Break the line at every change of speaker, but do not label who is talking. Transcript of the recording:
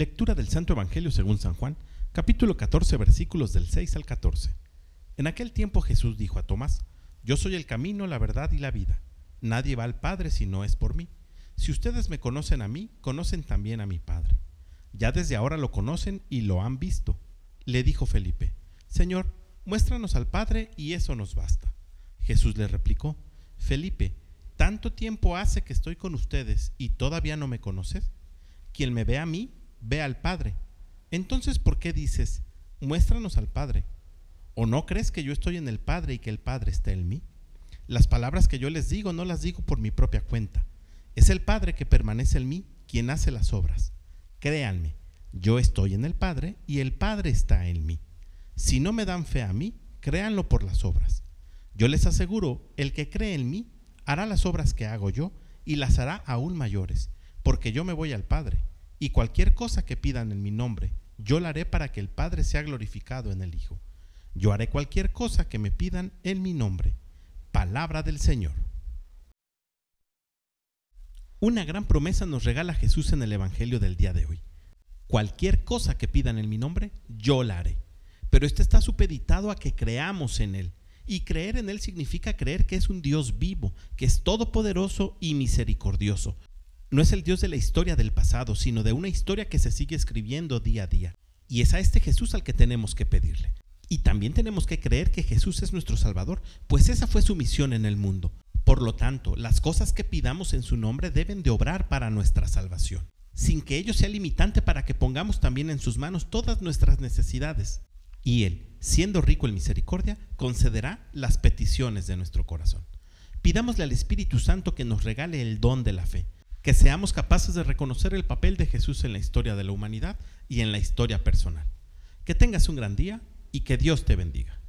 Lectura del Santo Evangelio según San Juan, capítulo 14, versículos del 6 al 14. En aquel tiempo Jesús dijo a Tomás, Yo soy el camino, la verdad y la vida. Nadie va al Padre si no es por mí. Si ustedes me conocen a mí, conocen también a mi Padre. Ya desde ahora lo conocen y lo han visto. Le dijo Felipe, Señor, muéstranos al Padre y eso nos basta. Jesús le replicó, Felipe, ¿tanto tiempo hace que estoy con ustedes y todavía no me conoces? Quien me ve a mí, ve al Padre. Entonces, ¿por qué dices, muéstranos al Padre? ¿O no crees que yo estoy en el Padre y que el Padre está en mí? Las palabras que yo les digo no las digo por mi propia cuenta. Es el Padre que permanece en mí quien hace las obras. Créanme, yo estoy en el Padre y el Padre está en mí. Si no me dan fe a mí, créanlo por las obras. Yo les aseguro, el que cree en mí hará las obras que hago yo y las hará aún mayores, porque yo me voy al Padre y cualquier cosa que pidan en mi nombre, yo la haré para que el Padre sea glorificado en el Hijo. Yo haré cualquier cosa que me pidan en mi nombre. Palabra del Señor. Una gran promesa nos regala Jesús en el Evangelio del día de hoy. Cualquier cosa que pidan en mi nombre, yo la haré. Pero esto está supeditado a que creamos en Él. Y creer en Él significa creer que es un Dios vivo, que es todopoderoso y misericordioso, no es el Dios de la historia del pasado, sino de una historia que se sigue escribiendo día a día. Y es a este Jesús al que tenemos que pedirle. Y también tenemos que creer que Jesús es nuestro Salvador, pues esa fue su misión en el mundo. Por lo tanto, las cosas que pidamos en su nombre deben de obrar para nuestra salvación, sin que ello sea limitante para que pongamos también en sus manos todas nuestras necesidades. Y Él, siendo rico en misericordia, concederá las peticiones de nuestro corazón. Pidámosle al Espíritu Santo que nos regale el don de la fe que seamos capaces de reconocer el papel de Jesús en la historia de la humanidad y en la historia personal. Que tengas un gran día y que Dios te bendiga.